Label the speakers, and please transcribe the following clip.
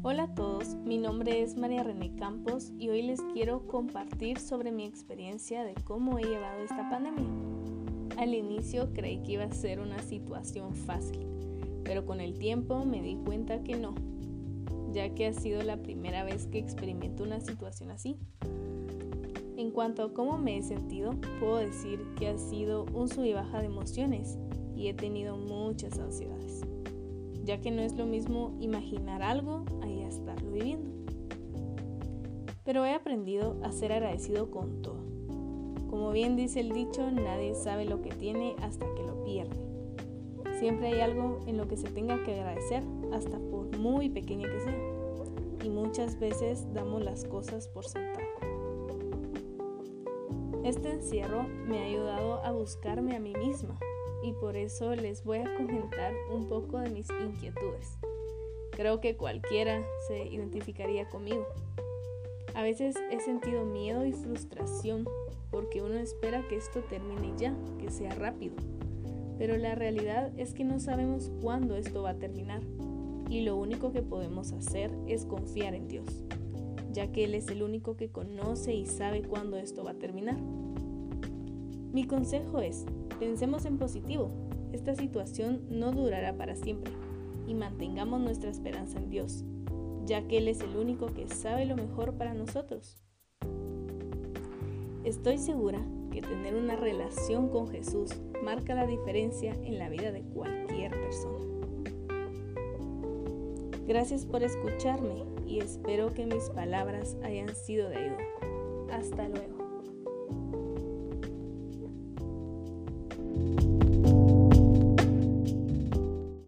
Speaker 1: Hola a todos, mi nombre es María René Campos y hoy les quiero compartir sobre mi experiencia de cómo he llevado esta pandemia. Al inicio creí que iba a ser una situación fácil, pero con el tiempo me di cuenta que no, ya que ha sido la primera vez que experimento una situación así. En cuanto a cómo me he sentido, puedo decir que ha sido un sub y baja de emociones y he tenido muchas ansiedades ya que no es lo mismo imaginar algo a estarlo viviendo. Pero he aprendido a ser agradecido con todo. Como bien dice el dicho, nadie sabe lo que tiene hasta que lo pierde. Siempre hay algo en lo que se tenga que agradecer, hasta por muy pequeña que sea. Y muchas veces damos las cosas por sentado. Este encierro me ha ayudado a buscarme a mí misma, y por eso les voy a comentar un poco de mis inquietudes. Creo que cualquiera se identificaría conmigo. A veces he sentido miedo y frustración porque uno espera que esto termine ya, que sea rápido. Pero la realidad es que no sabemos cuándo esto va a terminar y lo único que podemos hacer es confiar en Dios, ya que Él es el único que conoce y sabe cuándo esto va a terminar. Mi consejo es, Pensemos en positivo. Esta situación no durará para siempre y mantengamos nuestra esperanza en Dios, ya que Él es el único que sabe lo mejor para nosotros. Estoy segura que tener una relación con Jesús marca la diferencia en la vida de cualquier persona. Gracias por escucharme y espero que mis palabras hayan sido de ayuda. Hasta luego.